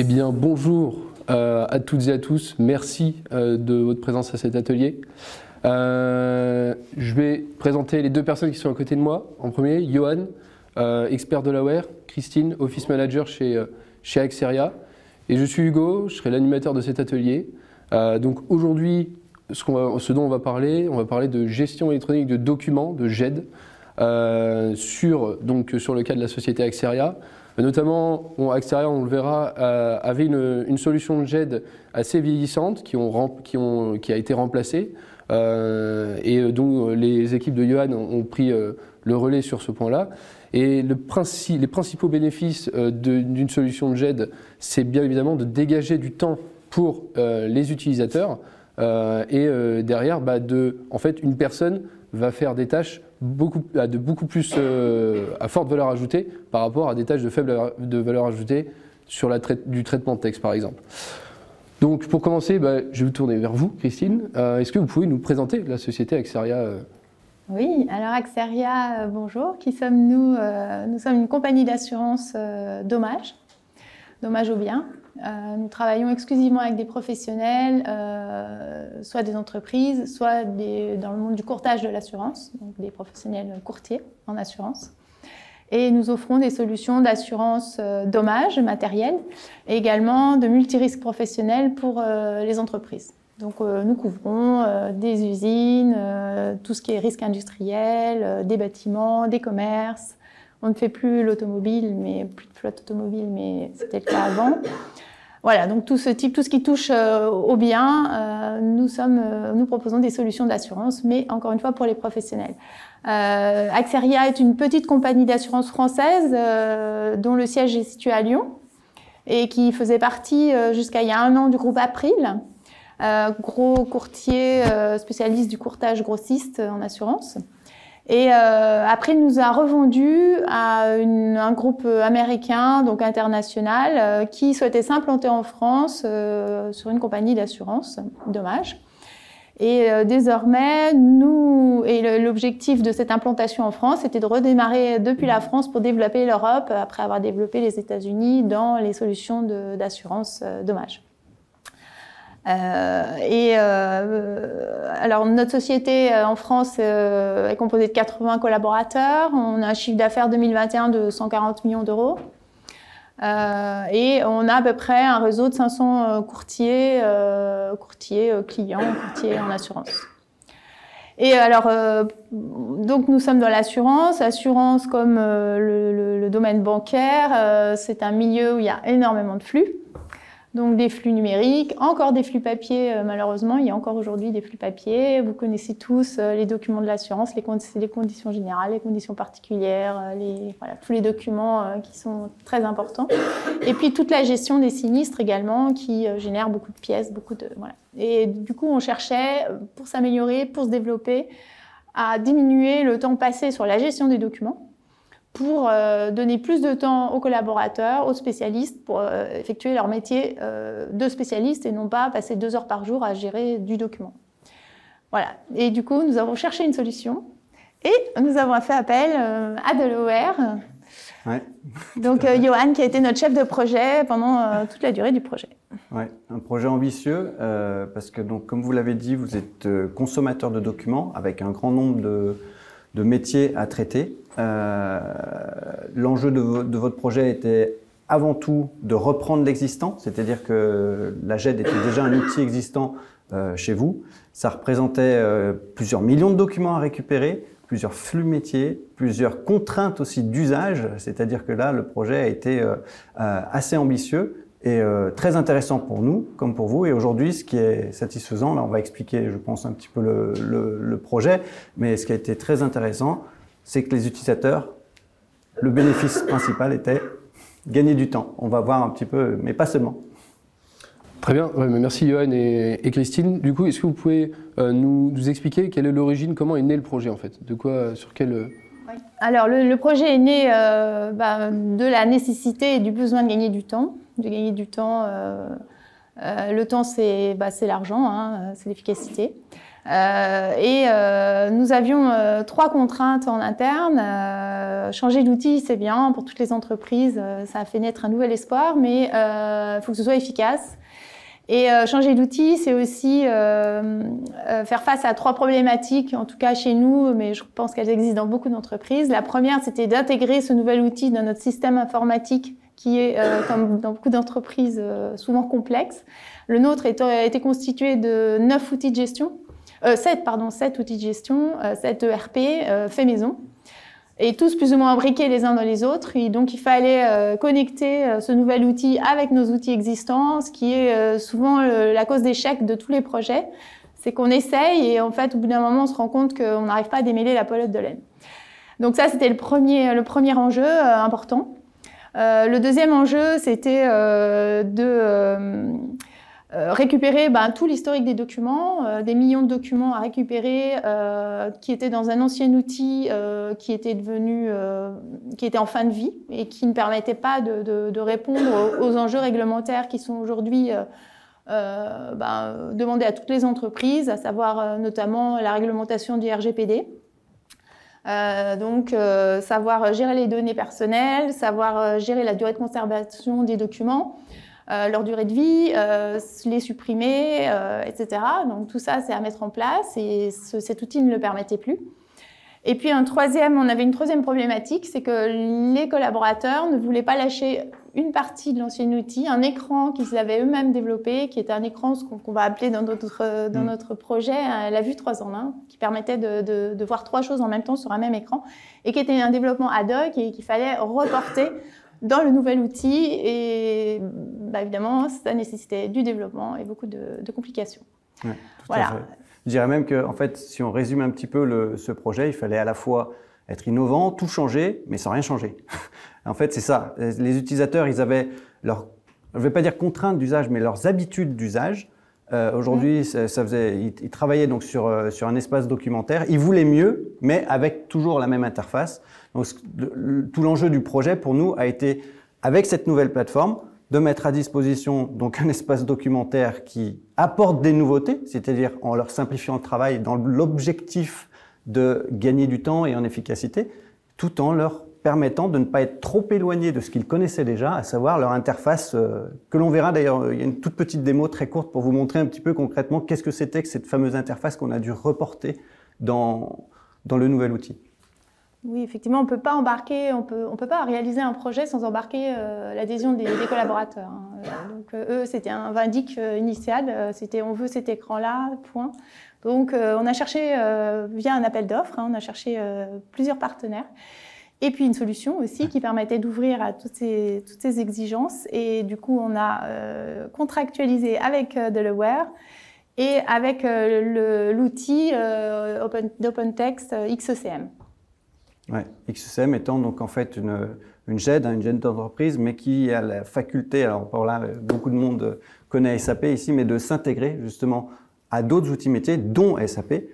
Eh bien, bonjour euh, à toutes et à tous. Merci euh, de votre présence à cet atelier. Euh, je vais présenter les deux personnes qui sont à côté de moi. En premier, Johan, expert de l'AWare, Christine, office manager chez, chez Axeria. Et je suis Hugo, je serai l'animateur de cet atelier. donc aujourd'hui, ce, dont on va parler, on va parler de gestion électronique de documents, de GED, sur, sur le cas de la société Axeria. Notamment, on, Axteria, on le verra, euh, avait une, solution de GED assez vieillissante qui, a été remplacée euh, et dont les équipes de Johan ont, pris euh, le relais sur ce point-là. Et le les principaux bénéfices d'une solution de GED, c'est bien évidemment de dégager du temps pour les utilisateurs et derrière, bah, en fait, une personne va faire des tâches beaucoup, de beaucoup plus euh, à forte valeur ajoutée par rapport à des tâches de faible de valeur ajoutée sur la du traitement de texte, par exemple. Donc, pour commencer, bah, je vais vous tourner vers vous, Christine. Euh, est-ce que vous pouvez nous présenter la société Axeria euh? Oui, alors Axeria, bonjour. Qui sommes-nous Nous sommes une compagnie d'assurance dommage, dommage au bien. Euh, nous travaillons exclusivement avec des professionnels, euh, soit des entreprises, soit dans le monde du courtage de l'assurance, donc des professionnels courtiers en assurance. Et nous offrons des solutions d'assurance euh, dommages matériels et également de multirisques professionnels pour les entreprises. Donc nous couvrons des usines, tout ce qui est risque industriel, des bâtiments, des commerces. On ne fait plus l'automobile, mais plus de flotte automobile, mais c'était le cas avant. Voilà, donc tout ce type, tout ce qui touche euh, au bien, euh, nous, sommes, euh, nous proposons des solutions d'assurance, mais encore une fois pour les professionnels. Axeria est une petite compagnie d'assurance française dont le siège est situé à Lyon et qui faisait partie jusqu'à il y a un an du groupe April, gros courtier spécialiste du courtage grossiste en assurance. Et euh, après, il nous a revendu à un groupe américain, donc international, euh, qui souhaitait s'implanter en France euh, sur une compagnie d'assurance, dommage. Et désormais, nous, et l'objectif de cette implantation en France, c'était de redémarrer depuis la France pour développer l'Europe après avoir développé les États-Unis dans les solutions d'assurance dommage. Euh, et euh, alors notre société euh, en France est composée de 80 collaborateurs. On a un chiffre d'affaires 2021 de 140 millions d'euros. et on a à peu près un réseau de 500 courtiers, courtiers clients, courtiers en assurance. Et alors, donc nous sommes dans l'assurance. Assurance comme le, domaine bancaire, c'est un milieu où il y a énormément de flux. Donc des flux numériques, encore des flux papier, euh, malheureusement, il y a encore aujourd'hui des flux papier. Vous connaissez tous euh, les documents de l'assurance, les, les, conditions générales, les conditions particulières, euh, les, voilà, tous les documents qui sont très importants. Et puis toute la gestion des sinistres également, qui génère beaucoup de pièces, beaucoup de... Voilà. Et du coup, on cherchait, pour s'améliorer, pour se développer, à diminuer le temps passé sur la gestion des documents pour euh, donner plus de temps aux collaborateurs, aux spécialistes, pour euh, effectuer leur métier euh, de spécialiste et non pas passer deux heures par jour à gérer du document. Voilà. Et du coup, nous avons cherché une solution et nous avons fait appel à Delaware. Ouais. Donc, Johan, qui a été notre chef de projet pendant toute la durée du projet. Ouais, un projet ambitieux parce que, donc, comme vous l'avez dit, vous êtes consommateur de documents avec un grand nombre de, de métiers à traiter. Euh, l'enjeu de, votre projet était avant tout de reprendre l'existant, c'est-à-dire que la GED était déjà un outil existant euh, chez vous. Ça représentait euh, plusieurs millions de documents à récupérer, plusieurs flux métiers, plusieurs contraintes aussi d'usage, c'est-à-dire que là, le projet a été assez ambitieux et très intéressant pour nous comme pour vous. Et aujourd'hui, ce qui est satisfaisant, là on va expliquer, je pense, un petit peu le, le projet, mais ce qui a été très intéressant, c'est que les utilisateurs, le bénéfice principal était gagner du temps. On va voir un petit peu, mais pas seulement. Très bien, merci Johan et, Christine. Du coup, est-ce que vous pouvez euh, nous, expliquer quelle est l'origine, comment est né le projet en fait? De quoi, sur quel... Euh, Alors le, projet est né euh, bah, de la nécessité et du besoin de gagner du temps. De gagner du temps, le temps c'est bah, l'argent, hein, c'est l'efficacité. Et nous avions trois contraintes en interne. changer d'outil, c'est bien pour toutes les entreprises, ça a fait naître un nouvel espoir, mais il faut que ce soit efficace. Et euh, changer d'outil, c'est aussi euh, euh, faire face à trois problématiques, en tout cas chez nous, mais je pense qu'elles existent dans beaucoup d'entreprises. La première, c'était d'intégrer ce nouvel outil dans notre système informatique qui est, comme dans beaucoup d'entreprises, souvent complexe. Le nôtre a été constitué de neuf outils de gestion, euh, sept, pardon, sept outils de gestion, sept ERP fait maison et tous plus ou moins imbriqués les uns dans les autres. Et donc, il fallait euh, connecter euh, ce nouvel outil avec nos outils existants, ce qui est euh, souvent la cause d'échec de tous les projets. C'est qu'on essaye et en fait, au bout d'un moment, on se rend compte qu'on n'arrive pas à démêler la pelote de laine. Donc ça, c'était le premier, le premier enjeu important. le deuxième enjeu, c'était de euh, récupérer ben, tout l'historique des documents, euh, des millions de documents à récupérer euh, qui étaient dans un ancien outil qui était devenu, qui était en fin de vie et qui ne permettait pas de, répondre aux, enjeux réglementaires qui sont aujourd'hui ben, demandés à toutes les entreprises, à savoir notamment la réglementation du RGPD. donc, savoir gérer les données personnelles, savoir gérer la durée de conservation des documents, leur durée de vie, euh, les supprimer, euh, etc. Donc tout ça, c'est à mettre en place et cet outil ne le permettait plus. Et puis un troisième, on avait une troisième problématique, c'est que les collaborateurs ne voulaient pas lâcher une partie de l'ancien outil, un écran qu'ils avaient eux-mêmes développé, qui était un écran ce qu'on va appeler dans notre, dans mm. notre projet la vue 3 en 1, qui permettait de, de, de, voir trois choses en même temps sur un même écran, et qui était un développement ad hoc et qu'il fallait reporter dans le nouvel outil. Et bah, évidemment, ça nécessitait du développement et beaucoup de, complications. voilà. Je dirais même que, en fait, si on résume un petit peu le, ce projet, il fallait à la fois être innovant, tout changer, mais sans rien changer. en fait, c'est ça. Les utilisateurs, ils avaient leur, je ne vais pas dire contraintes d'usage, mais leurs habitudes d'usage. Euh, Aujourd'hui, mmh. ça, faisait, ils, travaillaient donc sur, euh, sur un espace documentaire. Ils voulaient mieux, mais avec toujours la même interface. Donc, tout l'enjeu du projet pour nous a été, avec cette nouvelle plateforme, de mettre à disposition donc un espace documentaire qui apporte des nouveautés, c'est-à-dire en leur simplifiant le travail dans l'objectif de gagner du temps et en efficacité, tout en leur permettant de ne pas être trop éloignés de ce qu'ils connaissaient déjà, à savoir leur interface, euh, que l'on verra d'ailleurs, il y a une toute petite démo très courte pour vous montrer un petit peu concrètement qu'est-ce que c'était que cette fameuse interface qu'on a dû reporter dans, dans le nouvel outil. Oui, effectivement, on ne peut pas embarquer, on peut, on peut pas réaliser un projet sans embarquer euh, l'adhésion des, collaborateurs. Hein. Donc euh, eux, c'était un vindic initial, c'était on veut cet écran-là, point. Donc on a cherché via un appel d'offres, hein, on a cherché plusieurs partenaires. Et puis une solution aussi qui permettait d'ouvrir à toutes ces, toutes ces exigences. Et du coup, on a contractualisé avec Delaware et avec l'outil d'OpenText XECM. Ouais. XSM étant donc en fait une, une GED, hein, une GED d'entreprise, mais qui a la faculté, alors par là, beaucoup de monde connaît SAP ici, mais de s'intégrer justement à d'autres outils métiers, dont SAP.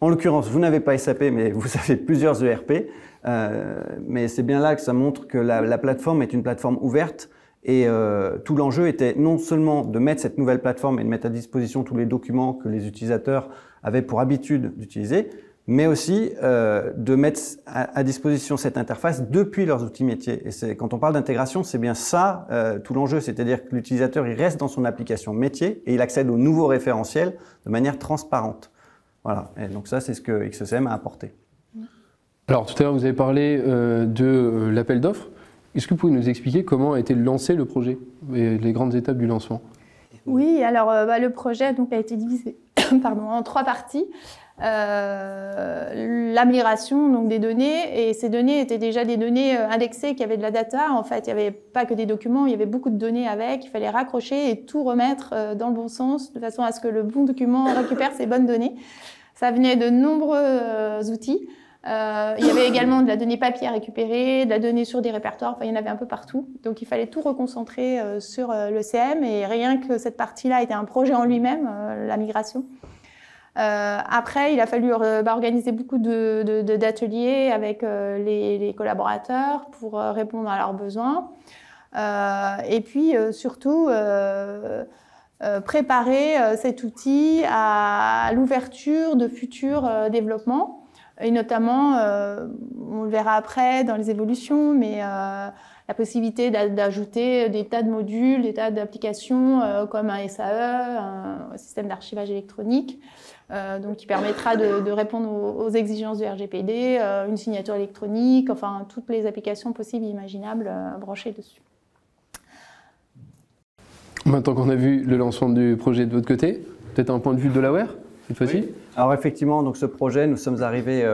En l'occurrence, vous n'avez pas SAP, mais vous avez plusieurs ERP. Euh, mais c'est bien là que ça montre que la, la plateforme est une plateforme ouverte. Et euh, tout l'enjeu était non seulement de mettre cette nouvelle plateforme et de mettre à disposition tous les documents que les utilisateurs avaient pour habitude d'utiliser, mais aussi euh, de mettre à, disposition cette interface depuis leurs outils métiers. Et quand on parle d'intégration, c'est bien ça euh, tout l'enjeu, c'est-à-dire que l'utilisateur il reste dans son application métier et il accède aux nouveaux référentiels de manière transparente. Voilà. Et donc ça, c'est ce que XSM a apporté. Alors tout à l'heure, vous avez parlé euh, de euh, l'appel d'offres. Est-ce que vous pouvez nous expliquer comment a été lancé le projet et les grandes étapes du lancement? Oui, alors euh, bah, le projet donc, a été divisé pardon, en trois parties. La migration donc des données. Et ces données étaient déjà des données indexées qui avaient de la data. En fait il n'y avait pas que des documents il y avait beaucoup de données avec. Il fallait raccrocher et tout remettre dans le bon sens de façon à ce que le bon document récupère ces bonnes données. Ça venait de nombreux outils euh, il y avait également de la donnée papier à récupérer, de la donnée sur des répertoires, il y en avait un peu partout. Donc il fallait tout reconcentrer euh, sur euh, le et rien que cette partie-là était un projet en lui-même, la migration. Euh, après, il a fallu bah, organiser beaucoup d'ateliers avec les, collaborateurs pour répondre à leurs besoins. et puis surtout, préparer cet outil à, l'ouverture de futurs développements. Et notamment, on le verra après dans les évolutions, mais la possibilité d'ajouter des tas de modules, des tas d'applications comme un SAE, un système d'archivage électronique, euh, donc qui permettra de, répondre aux, exigences du RGPD, euh, une signature électronique, enfin toutes les applications possibles et imaginables euh, branchées dessus. Maintenant qu'on a vu le lancement du projet de votre côté, peut-être un point de vue de l'AWARE cette fois-ci? Alors effectivement, donc ce projet, nous sommes arrivés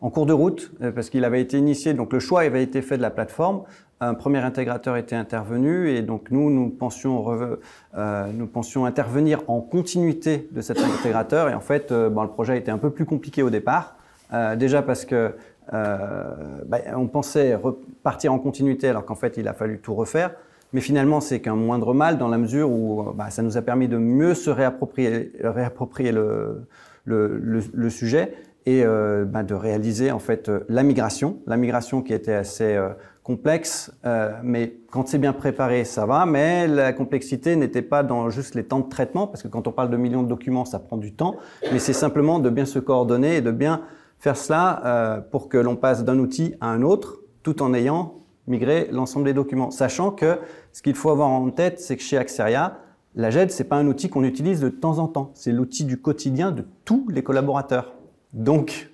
en cours de route parce qu'il avait été initié, donc le choix avait été fait de la plateforme un premier intégrateur était intervenu et donc nous, nous pensions, euh, nous pensions intervenir en continuité de cet intégrateur et en fait, euh, bon, le projet était un peu plus compliqué au départ. Euh, déjà parce que bah, on pensait repartir en continuité alors qu'en fait, il a fallu tout refaire. Mais finalement, c'est qu'un moindre mal dans la mesure où bah, ça nous a permis de mieux se réapproprier, réapproprier le, le, le, sujet et bah, de réaliser en fait la migration, la migration qui était assez complexe, euh, mais quand c'est bien préparé, ça va. Mais la complexité n'était pas dans juste les temps de traitement, parce que quand on parle de millions de documents, ça prend du temps. Mais c'est simplement de bien se coordonner et de bien faire cela euh, pour que l'on passe d'un outil à un autre, tout en ayant migré l'ensemble des documents. Sachant que ce qu'il faut avoir en tête, c'est que chez Axeria, la GED, c'est pas un outil qu'on utilise de temps en temps. C'est l'outil du quotidien de tous les collaborateurs. Donc,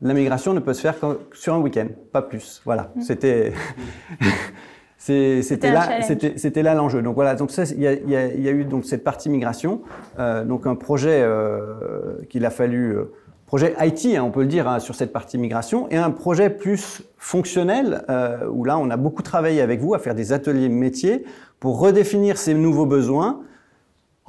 la migration ne peut se faire que sur un week-end, pas plus. Voilà, mm. c'était c'était là, c'était là l'enjeu. Donc voilà, donc il y, a eu donc cette partie migration, euh, donc un projet euh, qu'il a fallu euh, projet IT, hein, on peut le dire, hein, sur cette partie migration, et un projet plus fonctionnel, où là, on a beaucoup travaillé avec vous à faire des ateliers métiers pour redéfinir ces nouveaux besoins,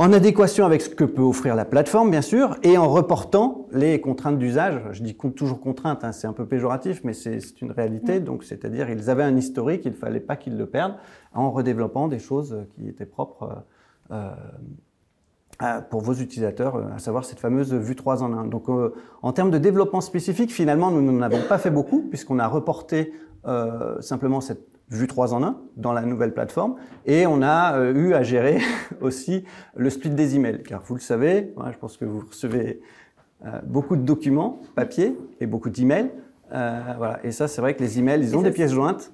en adéquation avec ce que peut offrir la plateforme, bien sûr, et en reportant les contraintes d'usage. Je dis toujours contraintes, hein, c'est un peu péjoratif, mais c'est une réalité. Mm. Donc, c'est-à-dire, ils avaient un historique, il ne fallait pas qu'ils le perdent, en redéveloppant des choses qui étaient propres euh, euh, pour vos utilisateurs, à savoir cette fameuse vue 3 en 1. Donc, euh, en termes de développement spécifique, finalement, nous n'en avons pas fait beaucoup, puisqu'on a reporté simplement cette vue 3 en 1 dans la nouvelle plateforme. Et on a euh, eu à gérer aussi le split des emails. Car vous le savez, je pense que vous recevez euh, beaucoup de documents papier et beaucoup d'emails. Euh, voilà. Et ça, c'est vrai que les emails, ils ont des pièces jointes.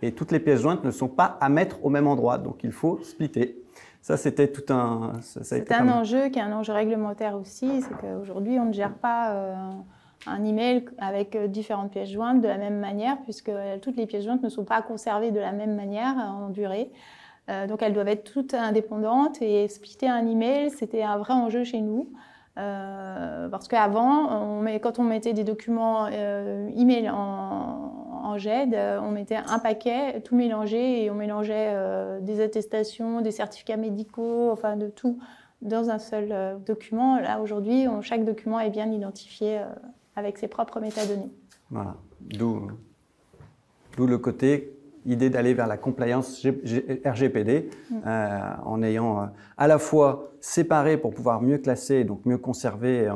Et toutes les pièces jointes ne sont pas à mettre au même endroit. Donc il faut splitter. Ça, c'était tout un. C'est un enjeu qui est un enjeu réglementaire aussi. C'est qu'aujourd'hui, on ne gère pas un email avec euh, différentes pièces jointes de la même manière, puisque euh, toutes les pièces jointes ne sont pas conservées de la même manière en durée. Euh, donc elles doivent être toutes indépendantes et splitter un email, c'était un vrai enjeu chez nous. parce qu'avant, quand on mettait des documents email en, en, GED, on mettait un paquet, tout mélangé, et on mélangeait des attestations, des certificats médicaux, enfin de tout dans un seul document. Là, aujourd'hui, chaque document est bien identifié avec ses propres métadonnées. Voilà, d'où le côté idée d'aller vers la compliance RGPD mm. euh, en ayant euh, à la fois séparé pour pouvoir mieux classer, donc mieux conserver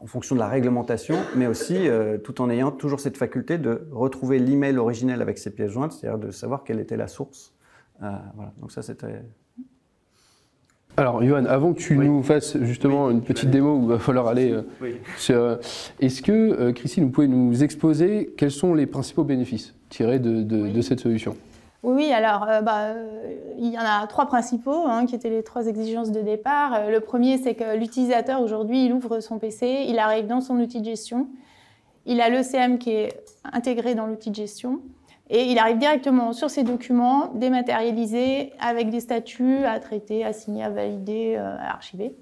en, fonction de la réglementation, mais aussi euh, tout en ayant toujours cette faculté de retrouver l'email originel avec ses pièces jointes, c'est-à-dire de savoir quelle était la source. voilà. Donc ça, c'était alors, Johan, avant que tu nous fasses justement une petite démo où il va falloir aller euh, euh, Est-ce que, euh, Christine, vous pouvez nous exposer quels sont les principaux bénéfices tirés de, cette solution? Oui, alors bah, il y en a trois principaux hein, qui étaient les trois exigences de départ. le premier, c'est que l'utilisateur aujourd'hui, il ouvre son PC, il arrive dans son outil de gestion, il a l'ECM qui est intégré dans l'outil de gestion, et il arrive directement sur ces documents dématérialisés avec des statuts à traiter, à signer, à valider, euh, à archiver.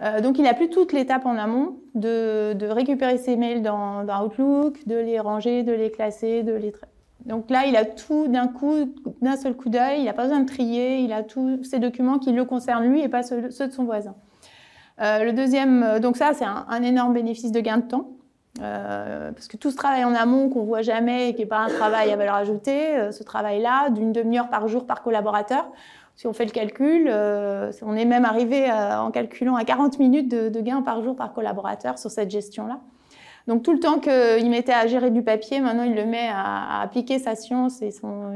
Euh, donc il n'a plus toute l'étape en amont de, récupérer ses mails dans, Outlook, de les ranger, de les classer, de les donc là, il a tout d'un coup, d'un seul coup d'œil, il n'a pas besoin de trier, il a tous ces documents qui le concernent lui et pas ceux, de son voisin. Euh, le deuxième, donc ça, c'est un, énorme bénéfice de gain de temps. Euh, parce que tout ce travail en amont qu'on voit jamais et qui n'est pas un travail à valeur ajoutée, euh, ce travail-là, d'une demi-heure par jour par collaborateur, si on fait le calcul, euh, on est même arrivé en calculant à 40 minutes de, de gain par jour par collaborateur sur cette gestion-là. Donc tout le temps qu'il mettait à gérer du papier, maintenant il le met à, appliquer sa science et son,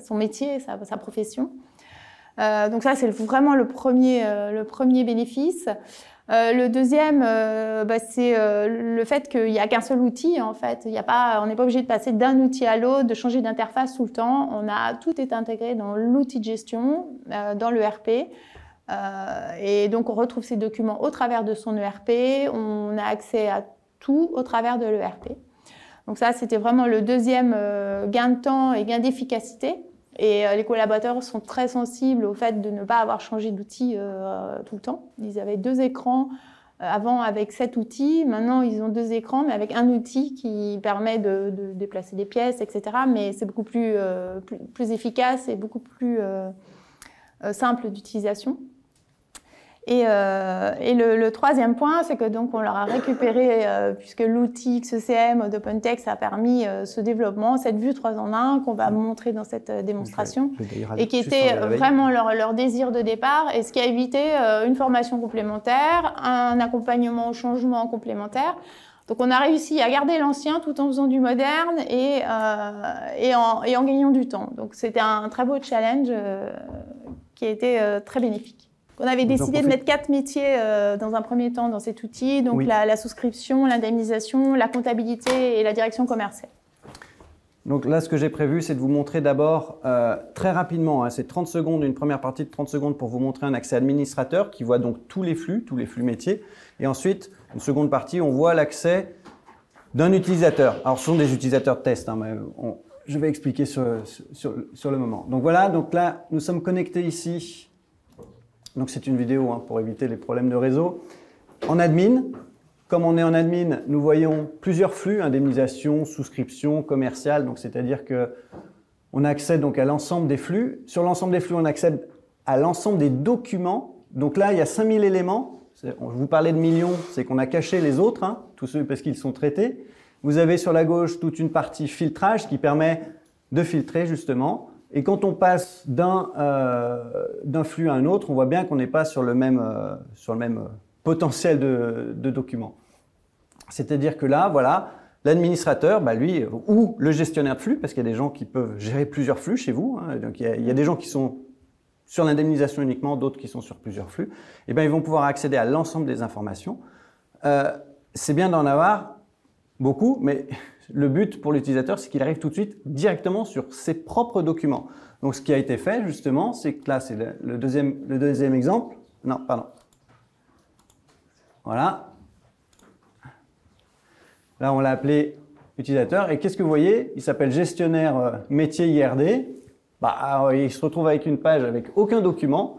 son métier, sa, profession. donc ça, c'est vraiment le premier, le premier bénéfice. le deuxième, bah, c'est le fait qu'il n'y a qu'un seul outil en fait. Y a pas, on n'est pas obligé de passer d'un outil à l'autre, de changer d'interface tout le temps. On a tout est intégré dans l'outil de gestion, dans le RP. et donc on retrouve ces documents au travers de son ERP. On a accès à tout au travers de l'ERP. Donc ça, c'était vraiment le deuxième euh, gain de temps et gain d'efficacité. Et euh, les collaborateurs sont très sensibles au fait de ne pas avoir changé d'outil euh, tout le temps. Ils avaient deux écrans avant avec sept outils. Maintenant, ils ont deux écrans, mais avec un outil qui permet de, déplacer des pièces, etc. Mais c'est beaucoup plus, plus, efficace et beaucoup plus simple d'utilisation. Et, euh, et le, le, troisième point, c'est que donc on leur a récupéré, euh, puisque l'outil XCM d'OpenText a permis euh, ce développement, cette vue 3 en 1 qu'on va montrer dans cette euh, démonstration, et qui était vraiment leur, leur, désir de départ, et ce qui a évité une formation complémentaire, un accompagnement au changement complémentaire. Donc on a réussi à garder l'ancien tout en faisant du moderne et, et, en, et en gagnant du temps. Donc c'était un très beau challenge qui a été très bénéfique. On avait décidé de mettre quatre métiers euh, dans un premier temps dans cet outil, donc la, souscription, l'indemnisation, la comptabilité et la direction commerciale. Donc là, ce que j'ai prévu, c'est de vous montrer d'abord euh, très rapidement, hein, c'est 30 secondes, une première partie de 30 secondes pour vous montrer un accès administrateur qui voit donc tous les flux, tous les flux métiers. Et ensuite, une seconde partie, on voit l'accès d'un utilisateur. Alors, ce sont des utilisateurs de test, hein, mais je vais expliquer sur, sur, sur, le moment. Donc voilà, donc là, nous sommes connectés ici donc c'est une vidéo hein, pour éviter les problèmes de réseau. En admin, comme on est en admin, nous voyons plusieurs flux, indemnisation, souscription, commercial, donc c'est-à-dire que on accède donc à l'ensemble des flux. Sur l'ensemble des flux, on accède à l'ensemble des documents. Donc là, il y a 5000 éléments. Je vous parlais de millions, c'est qu'on a caché les autres, hein, tous ceux parce qu'ils sont traités. Vous avez sur la gauche toute une partie filtrage qui permet de filtrer justement. Et quand on passe euh, d'un flux à un autre, on voit bien qu'on n'est pas sur le même, euh, sur le même euh, potentiel de, documents. C'est-à-dire que là, voilà, l'administrateur, bah lui, ou le gestionnaire de flux, parce qu'il y a des gens qui peuvent gérer plusieurs flux chez vous. Hein, donc il y, a, des gens qui sont sur l'indemnisation uniquement, d'autres qui sont sur plusieurs flux. Et eh bien, ils vont pouvoir accéder à l'ensemble des informations. C'est bien d'en avoir beaucoup, mais le but pour l'utilisateur, c'est qu'il arrive tout de suite directement sur ses propres documents. Donc, ce qui a été fait, justement, c'est que là, c'est le, deuxième, le deuxième exemple. Non, pardon. Voilà. Là, on l'a appelé utilisateur. Et qu'est-ce que vous voyez? Il s'appelle gestionnaire euh, métier IRD. Bah, il se retrouve avec une page avec aucun document.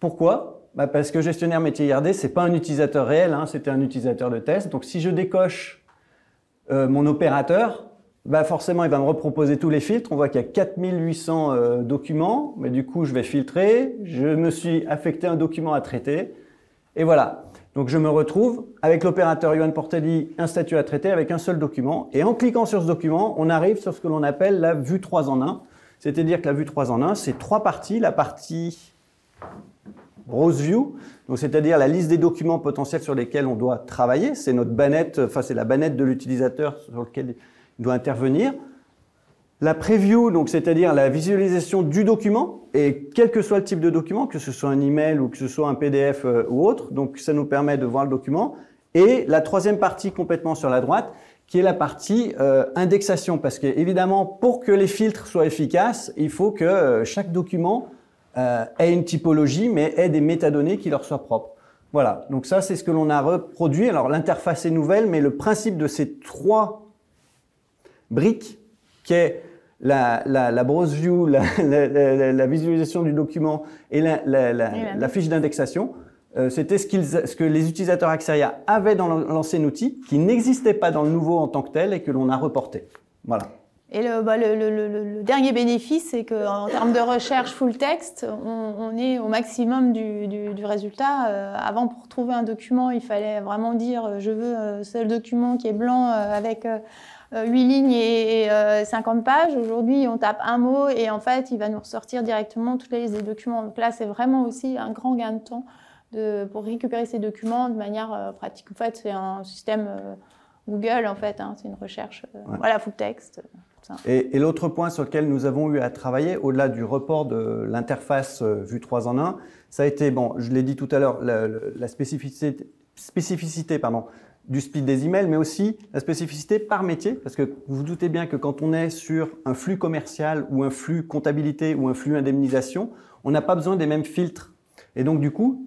Pourquoi? Bah, Parce que gestionnaire métier IRD, c'est pas un utilisateur réel, hein, c'était un utilisateur de test. Donc, si je décoche euh, mon opérateur, bah forcément, il va me reproposer tous les filtres. On voit qu'il y a 4800 euh, documents, mais du coup, je vais filtrer. Je me suis affecté un document à traiter. Et voilà. Donc, je me retrouve avec l'opérateur Yuan Portelli, un statut à traiter avec un seul document. Et en cliquant sur ce document, on arrive sur ce que l'on appelle la vue 3 en 1. C'est-à-dire que la vue 3 en 1, c'est trois parties. La partie Rose View, donc c'est-à-dire la liste des documents potentiels sur lesquels on doit travailler. C'est notre bannette, enfin c'est la bannette de l'utilisateur sur lequel il doit intervenir. La preview, donc c'est-à-dire la visualisation du document, et quel que soit le type de document, que ce soit un email ou que ce soit un PDF euh, ou autre, donc ça nous permet de voir le document. Et la troisième partie complètement sur la droite, qui est la partie euh, indexation, parce qu'évidemment, pour que les filtres soient efficaces, il faut que euh, chaque document euh, ait une typologie, mais ait des métadonnées qui leur soient propres. Voilà, donc ça c'est ce que l'on a reproduit. Alors l'interface est nouvelle, mais le principe de ces trois briques, qui est la, la, la browse view, la, la, visualisation du document et la, fiche d'indexation, euh, c'était ce, ce, que les utilisateurs Axeria avaient dans l'ancien outil, qui n'existait pas dans le nouveau en tant que tel et que l'on a reporté. Voilà. Et bah, le, le, le, dernier bénéfice, c'est qu'en termes de recherche full text, on, on est au maximum du, du, du résultat. Euh, avant, pour trouver un document, il fallait vraiment dire euh, je veux euh, ce document qui est blanc avec 8 lignes et, 50 pages. Aujourd'hui, on tape un mot et en fait, il va nous ressortir directement tous les, documents. Donc là, c'est vraiment aussi un grand gain de temps de, pour récupérer ces documents de manière pratique. En fait, c'est un système Google, en fait, hein, c'est une recherche voilà, full text. Et, l'autre point sur lequel nous avons eu à travailler, au-delà du report de l'interface vue 3 en 1, ça a été, bon, je l'ai dit tout à l'heure, la, spécificité, spécificité pardon, du split des emails, mais aussi la spécificité par métier, parce que vous vous doutez bien que quand on est sur un flux commercial ou un flux comptabilité ou un flux indemnisation, on n'a pas besoin des mêmes filtres. Et donc du coup,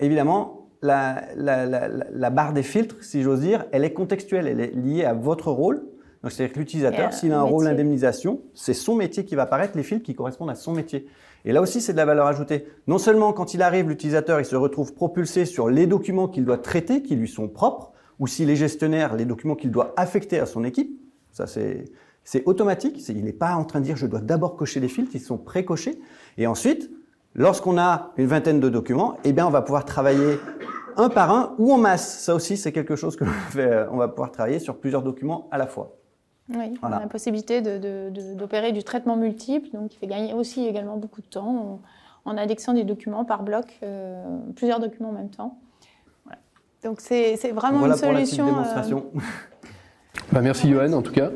évidemment, la, barre des filtres, si j'ose dire, elle est contextuelle, elle est liée à votre rôle. Donc c'est-à-dire que l'utilisateur, s'il a un rôle indemnisation, c'est son métier qui va apparaître, les filtres qui correspondent à son métier. Et là aussi, c'est de la valeur ajoutée. Non seulement quand il arrive, l'utilisateur, il se retrouve propulsé sur les documents qu'il doit traiter, qui lui sont propres, ou s'il est gestionnaire, les documents qu'il doit affecter à son équipe. Ça, c'est, c'est automatique. il n'est pas en train de dire je dois d'abord cocher les filtres, ils sont pré-cochés. Et ensuite, lorsqu'on a une vingtaine de documents, eh bien, on va pouvoir travailler un par un ou en masse. Ça aussi, c'est quelque chose que on va pouvoir travailler sur plusieurs documents à la fois. Oui, on a la possibilité d'opérer du traitement multiple, donc qui fait gagner aussi également beaucoup de temps en, indexant des documents par bloc, euh, plusieurs documents en même temps. Donc c'est vraiment une solution. Pour la démonstration. Euh, bah, merci Johan en tout cas.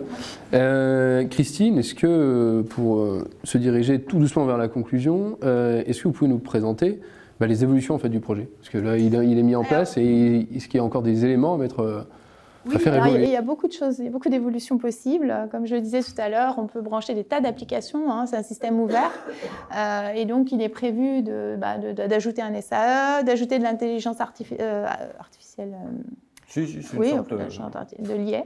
Euh, Christine, est-ce que pour se diriger tout doucement vers la conclusion, est-ce que vous pouvez nous présenter bah, les évolutions en fait, du projet? Parce que là il, est mis en place et est-ce qu'il y a encore des éléments à mettre oui, il y a beaucoup de choses, il y a beaucoup d'évolutions possibles. Comme je le disais tout à l'heure, on peut brancher des tas d'applications, hein, c'est un système ouvert. Euh, et donc, il est prévu bah, d'ajouter un SAE, d'ajouter de l'intelligence euh, artificielle. Euh, si, si, oui, de l'IA.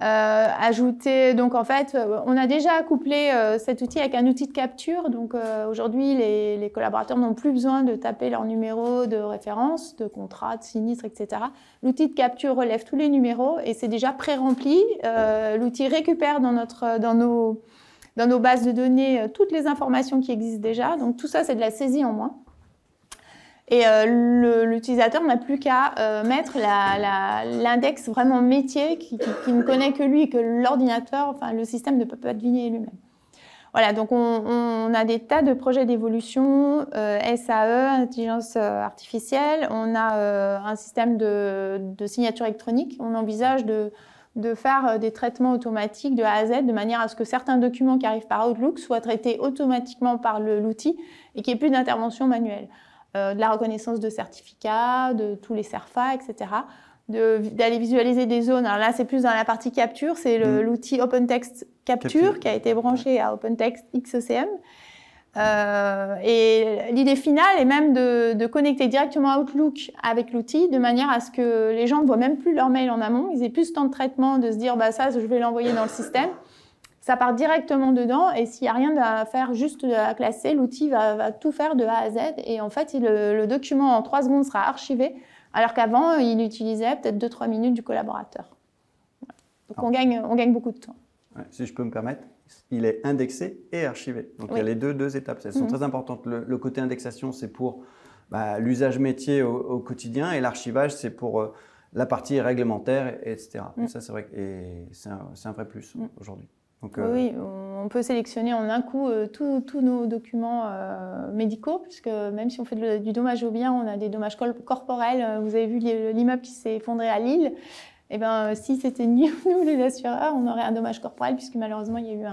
Euh, ajouter, donc en fait, euh, on a déjà couplé euh, cet outil avec un outil de capture. Donc aujourd'hui, les, collaborateurs n'ont plus besoin de taper leur numéro de référence, de contrat, de sinistre, etc. L'outil de capture relève tous les numéros et c'est déjà pré-rempli. L'outil récupère dans, notre, dans, nos, dans nos bases de données toutes les informations qui existent déjà. Donc tout ça, c'est de la saisie en moins. Et euh, l'utilisateur n'a plus qu'à euh, mettre l'index vraiment métier qui, ne connaît que lui et que l'ordinateur, enfin le système ne peut pas deviner lui-même. Voilà, donc on, a des tas de projets d'évolution, euh, SAE, intelligence artificielle, on a un système de, signature électronique, on envisage de, de faire des traitements automatiques de A à Z de manière à ce que certains documents qui arrivent par Outlook soient traités automatiquement par l'outil et qu'il n'y ait plus d'intervention manuelle. Euh, de la reconnaissance de certificats, de tous les CERFA, etc. D'aller visualiser des zones. Alors là, c'est plus dans la partie capture, c'est mm. l'outil OpenText Capture, qui a été branché à OpenText XECM. Euh, et l'idée finale est même de, connecter directement Outlook avec l'outil de manière à ce que les gens ne voient même plus leur mail en amont, ils aient plus de temps de traitement de se dire bah ça je vais l'envoyer dans le système ça part directement dedans et s'il n'y a rien à faire, juste à classer, l'outil va, tout faire de A à Z et en fait, le, document en 3 secondes sera archivé alors qu'avant, il utilisait peut-être 2-3 minutes du collaborateur. Donc on, gagne, on gagne beaucoup de temps. si je peux me permettre, il est indexé et archivé. Donc il y a les deux, deux étapes. Elles sont mhm. très importantes. Le, côté indexation, c'est pour bah, l'usage métier au, quotidien et l'archivage, c'est pour euh, la partie réglementaire, etc. Et mhm. ça, c'est vrai que c'est un, un, vrai plus mhm. aujourd'hui. Oui, euh, on peut sélectionner en un coup euh, tous nos documents euh, médicaux, puisque même si on fait du dommage au bien, on a des dommages corporels. Vous avez vu l'immeuble qui s'est effondré à Lille. Eh bien, si c'était nous, les assureurs, on aurait un dommage corporel, puisque malheureusement, il y a eu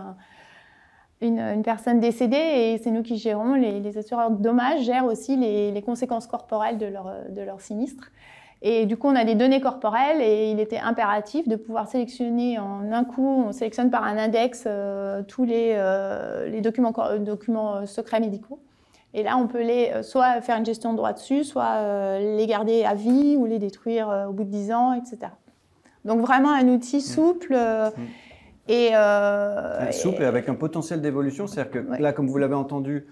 une, personne décédée et c'est nous qui gérons. Les, assureurs de dommages gèrent aussi les, conséquences corporelles de leur, de leur sinistre. Et du coup, on a des données corporelles et il était impératif de pouvoir sélectionner en un coup, on sélectionne par un index euh, tous les, euh, les documents, documents euh, secrets médicaux. Et là, on peut les, soit faire une gestion de droit dessus, soit les garder à vie ou les détruire au bout de 10 ans, etc. Donc vraiment un outil mmh. souple. Mmh. Et, souple et avec un potentiel d'évolution. C'est-à-dire que là, comme vous l'avez entendu,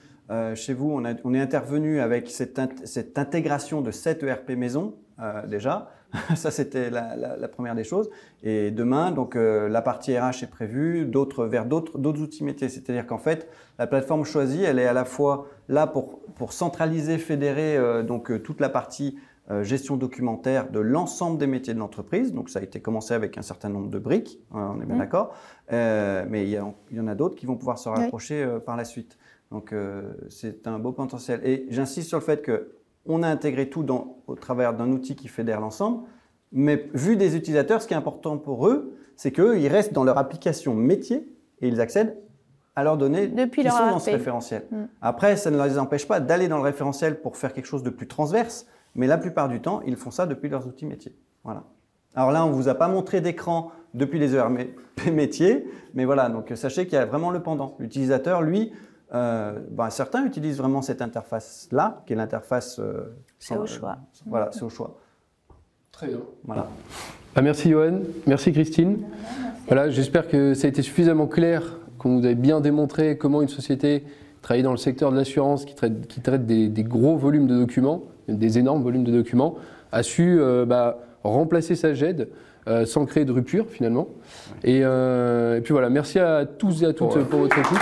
chez vous, on, a, on, est intervenu avec cette, cette intégration de 7 ERP maison euh, déjà. Ça, c'était la, première des choses. Et demain, donc, euh, la partie RH est prévue, d'autres vers d'autres outils métiers. C'est-à-dire qu'en fait, la plateforme choisie, elle est à la fois là pour, pour centraliser, fédérer euh, donc toute la partie gestion documentaire de l'ensemble des métiers de l'entreprise. Donc, ça a été commencé avec un certain nombre de briques, hein, on est bien mmh. d'accord. mais il y, en a d'autres qui vont pouvoir se rapprocher par la suite. Donc, c'est un beau potentiel. Et j'insiste sur le fait que on a intégré tout au travers d'un outil qui fédère l'ensemble. Mais vu des utilisateurs, ce qui est important pour eux, c'est qu'ils restent dans leur application métier et ils accèdent à leurs données Depuis qui leur sont dans ce référentiel. Mm. Après, ça ne les empêche pas d'aller dans le référentiel pour faire quelque chose de plus transverse, mais la plupart du temps, ils font ça depuis leurs outils métiers. Voilà. Alors là, on ne vous a pas montré d'écran depuis les ERP métiers, mais voilà, donc sachez qu'il y a vraiment le pendant. L'utilisateur, lui, euh, ben, certains utilisent vraiment cette interface-là, qui est l'interface... euh, C'est au choix. euh, voilà, c'est au choix. Très bien. Voilà. Ah, merci Johan, merci Christine. Voilà, j'espère que ça a été suffisamment clair, qu'on vous a bien démontré comment une société travaille dans le secteur de l'assurance, qui traite, qui traite des, des gros volumes de documents, des énormes volumes de documents, a su euh, bah, remplacer sa GED euh, sans créer de rupture finalement. Et, euh, et puis voilà, merci à tous et à toutes Ouais. pour votre écoute.